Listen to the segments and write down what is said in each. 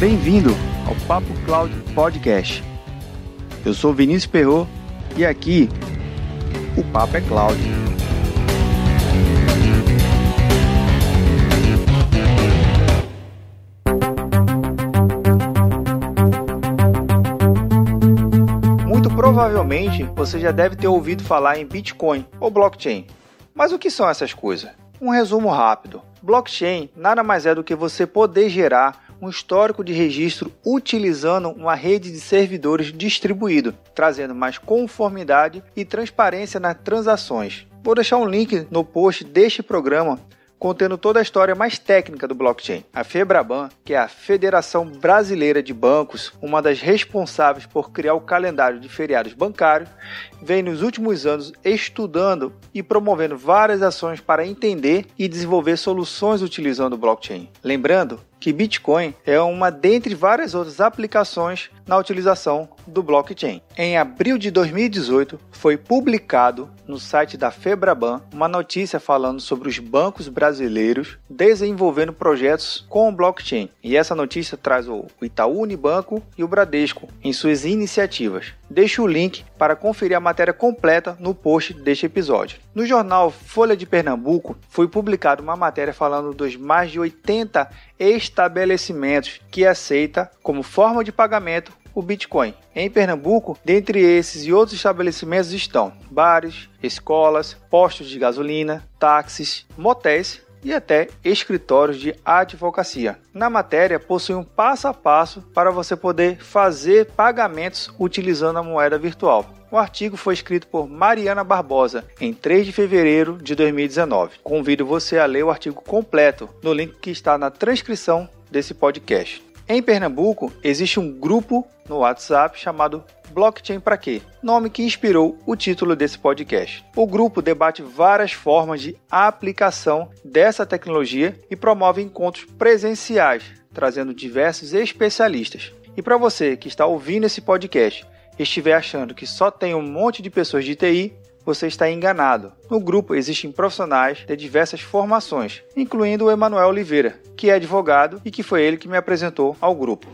Bem-vindo ao Papo Cloud Podcast. Eu sou Vinícius Perro e aqui o Papo é Cloud. Muito provavelmente você já deve ter ouvido falar em Bitcoin ou blockchain. Mas o que são essas coisas? Um resumo rápido. Blockchain nada mais é do que você poder gerar um histórico de registro utilizando uma rede de servidores distribuído, trazendo mais conformidade e transparência nas transações. Vou deixar um link no post deste programa contendo toda a história mais técnica do blockchain. A FEBRABAN, que é a Federação Brasileira de Bancos, uma das responsáveis por criar o calendário de feriados bancários, vem nos últimos anos estudando e promovendo várias ações para entender e desenvolver soluções utilizando o blockchain. Lembrando que Bitcoin é uma dentre várias outras aplicações na utilização do blockchain. Em abril de 2018, foi publicado no site da Febraban uma notícia falando sobre os bancos brasileiros desenvolvendo projetos com o blockchain. E essa notícia traz o Itaú Unibanco e o Bradesco em suas iniciativas. Deixo o link para conferir a matéria completa no post deste episódio. No jornal Folha de Pernambuco foi publicada uma matéria falando dos mais de 80 estabelecimentos que aceita como forma de pagamento o Bitcoin. Em Pernambuco, dentre esses e outros estabelecimentos estão bares, escolas, postos de gasolina, táxis, motéis e até escritórios de advocacia. Na matéria, possui um passo a passo para você poder fazer pagamentos utilizando a moeda virtual. O artigo foi escrito por Mariana Barbosa em 3 de fevereiro de 2019. Convido você a ler o artigo completo no link que está na transcrição desse podcast. Em Pernambuco, existe um grupo no WhatsApp chamado Blockchain para quê? Nome que inspirou o título desse podcast. O grupo debate várias formas de aplicação dessa tecnologia e promove encontros presenciais, trazendo diversos especialistas. E para você que está ouvindo esse podcast e estiver achando que só tem um monte de pessoas de TI, você está enganado. No grupo existem profissionais de diversas formações, incluindo o Emanuel Oliveira, que é advogado e que foi ele que me apresentou ao grupo.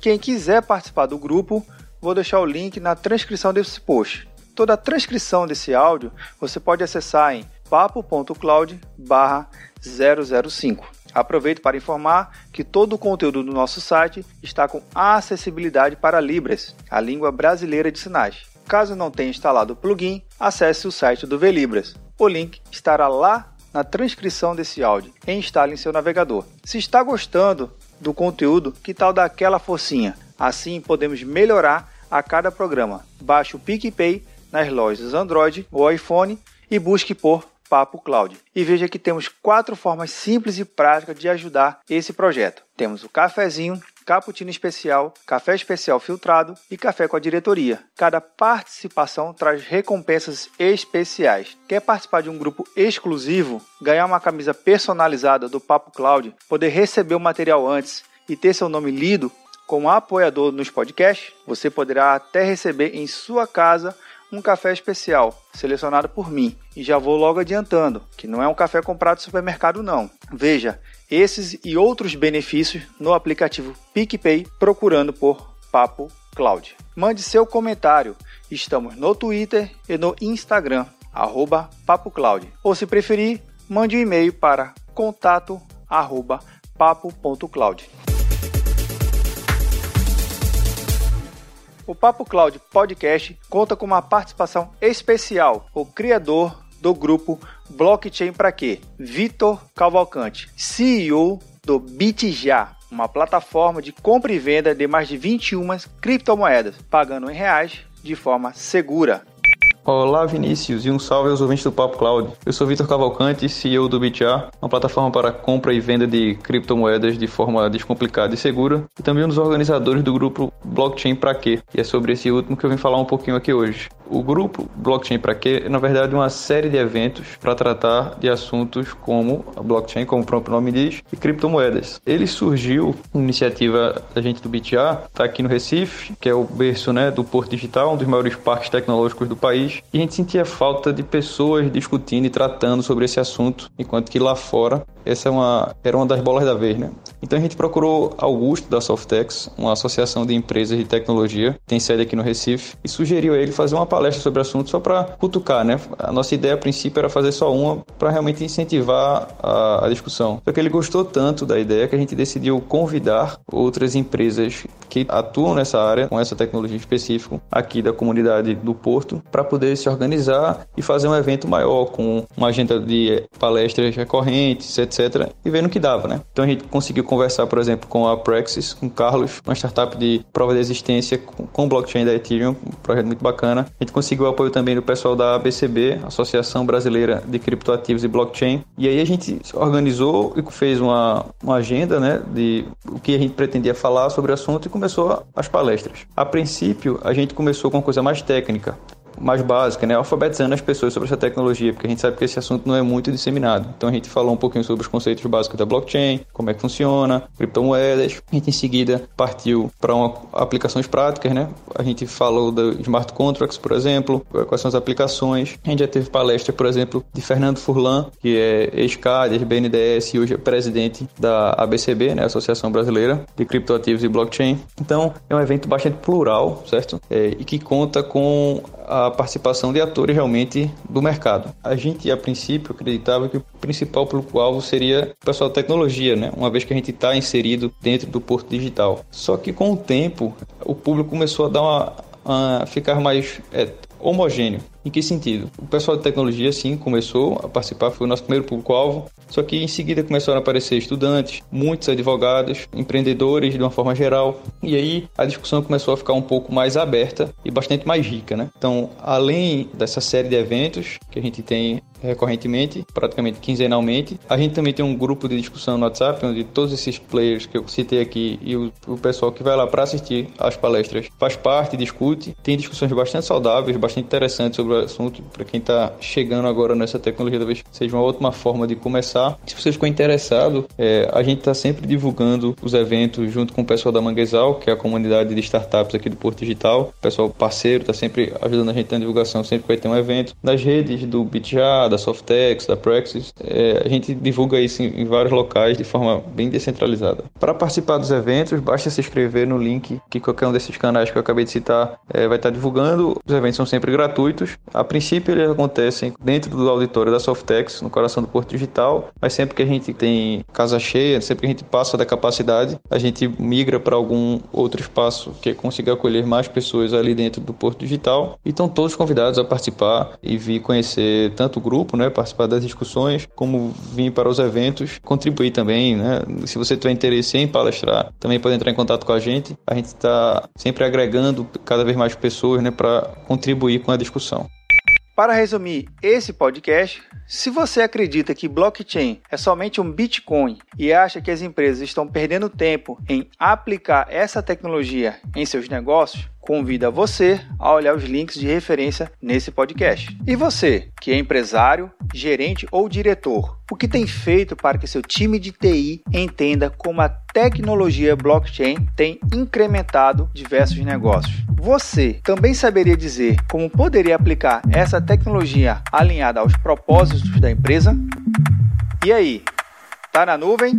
Quem quiser participar do grupo, vou deixar o link na transcrição desse post. Toda a transcrição desse áudio você pode acessar em papo.cloud/005. Aproveito para informar que todo o conteúdo do nosso site está com acessibilidade para Libras, a língua brasileira de sinais. Caso não tenha instalado o plugin, acesse o site do Velibras. O link estará lá na transcrição desse áudio e instale em seu navegador. Se está gostando do conteúdo, que tal dar aquela forcinha? Assim podemos melhorar a cada programa. Baixe o PicPay nas lojas Android ou iPhone e busque por Papo Cloud. E veja que temos quatro formas simples e práticas de ajudar esse projeto. Temos o cafezinho, cappuccino especial, café especial filtrado e café com a diretoria. Cada participação traz recompensas especiais. Quer participar de um grupo exclusivo, ganhar uma camisa personalizada do Papo Cloud, poder receber o material antes e ter seu nome lido como apoiador nos podcasts? Você poderá até receber em sua casa um café especial, selecionado por mim. E já vou logo adiantando, que não é um café comprado no supermercado não. Veja esses e outros benefícios no aplicativo PicPay procurando por Papo Cloud. Mande seu comentário. Estamos no Twitter e no Instagram, arroba. Ou se preferir, mande um e-mail para contato arroba papo.cloud. O Papo Cloud Podcast conta com uma participação especial, o criador do grupo Blockchain para quê? Vitor Cavalcante, CEO do BitJa, uma plataforma de compra e venda de mais de 21 criptomoedas, pagando em reais de forma segura. Olá Vinícius e um salve aos ouvintes do Papo Cloud. Eu sou Vitor Cavalcante, CEO do BitA, uma plataforma para compra e venda de criptomoedas de forma descomplicada e segura, e também um dos organizadores do grupo Blockchain Pra Quê? E é sobre esse último que eu vim falar um pouquinho aqui hoje. O grupo Blockchain Pra Quê é, na verdade, uma série de eventos para tratar de assuntos como a blockchain, como o próprio nome diz, e criptomoedas. Ele surgiu, iniciativa da gente do BitA, está aqui no Recife, que é o berço né, do Porto Digital, um dos maiores parques tecnológicos do país, e a gente sentia falta de pessoas discutindo e tratando sobre esse assunto, enquanto que lá fora essa é uma, era uma das bolas da vez, né? Então a gente procurou Augusto da Softex, uma associação de empresas de tecnologia, tem sede aqui no Recife, e sugeriu a ele fazer uma palestra sobre o assunto só para cutucar, né? A nossa ideia a princípio era fazer só uma para realmente incentivar a, a discussão. Só que ele gostou tanto da ideia que a gente decidiu convidar outras empresas que atuam nessa área, com essa tecnologia específica, aqui da comunidade do Porto, para poder se organizar e fazer um evento maior, com uma agenda de palestras recorrentes, etc. E vendo que dava, né? Então a gente conseguiu conversar, por exemplo, com a Praxis, com o Carlos, uma startup de prova de existência com blockchain da Ethereum, um projeto muito bacana. A gente conseguiu o apoio também do pessoal da ABCB, Associação Brasileira de Criptoativos e Blockchain. E aí a gente organizou e fez uma, uma agenda, né, de o que a gente pretendia falar sobre o assunto e começou as palestras. A princípio, a gente começou com uma coisa mais técnica mais básica, né? alfabetizando as pessoas sobre essa tecnologia, porque a gente sabe que esse assunto não é muito disseminado. Então a gente falou um pouquinho sobre os conceitos básicos da blockchain, como é que funciona, criptomoedas. A gente em seguida partiu para aplicações práticas, né? A gente falou do smart contracts, por exemplo, quais são as aplicações. A gente já teve palestra, por exemplo, de Fernando Furlan, que é ex-CAD, BNDES e hoje é presidente da ABCB, né? Associação Brasileira de Criptoativos e Blockchain. Então é um evento bastante plural, certo? É, e que conta com a participação de atores realmente do mercado. A gente, a princípio, acreditava que o principal público-alvo seria o pessoal da tecnologia, né? uma vez que a gente está inserido dentro do porto digital. Só que com o tempo, o público começou a dar uma, a ficar mais é, homogêneo. Em que sentido? O pessoal de tecnologia, sim, começou a participar, foi o nosso primeiro público-alvo, só que em seguida começaram a aparecer estudantes, muitos advogados, empreendedores de uma forma geral, e aí a discussão começou a ficar um pouco mais aberta e bastante mais rica, né? Então, além dessa série de eventos que a gente tem recorrentemente, praticamente quinzenalmente. A gente também tem um grupo de discussão no WhatsApp, onde todos esses players que eu citei aqui e o, o pessoal que vai lá para assistir às palestras faz parte, discute. Tem discussões bastante saudáveis, bastante interessantes sobre o assunto. Para quem está chegando agora nessa tecnologia, talvez seja uma ótima forma de começar. Se você ficou interessado, é, a gente está sempre divulgando os eventos junto com o pessoal da Manguezal, que é a comunidade de startups aqui do Porto Digital. O pessoal parceiro está sempre ajudando a gente na divulgação, sempre vai ter um evento. Nas redes do BitJa, da Softex, da Praxis, é, a gente divulga isso em, em, vários locais de forma bem descentralizada. Para participar dos eventos, basta se inscrever no link que qualquer um desses canais que eu acabei de citar é, vai estar divulgando. Os eventos são sempre gratuitos. A princípio, eles acontecem dentro do auditório da Softex, no coração do Porto Digital, mas sempre que a gente tem casa cheia, sempre que a gente passa da capacidade, a gente migra para algum outro espaço que consiga acolher mais pessoas ali dentro do Porto Digital. E estão todos convidados a participar e vir conhecer tanto o grupo grupo, né, participar das discussões, como vir para os eventos, contribuir também, né? Se você tiver interesse em palestrar, também pode entrar em contato com a gente. A gente está sempre agregando cada vez mais pessoas, né, para contribuir com a discussão. Para resumir esse podcast, se você acredita que blockchain é somente um Bitcoin e acha que as empresas estão perdendo tempo em aplicar essa tecnologia em seus negócios, convida você a olhar os links de referência nesse podcast. E você, que é empresário, gerente ou diretor, o que tem feito para que seu time de TI entenda como a tecnologia blockchain tem incrementado diversos negócios? Você também saberia dizer como poderia aplicar essa tecnologia alinhada aos propósitos da empresa? E aí, tá na nuvem?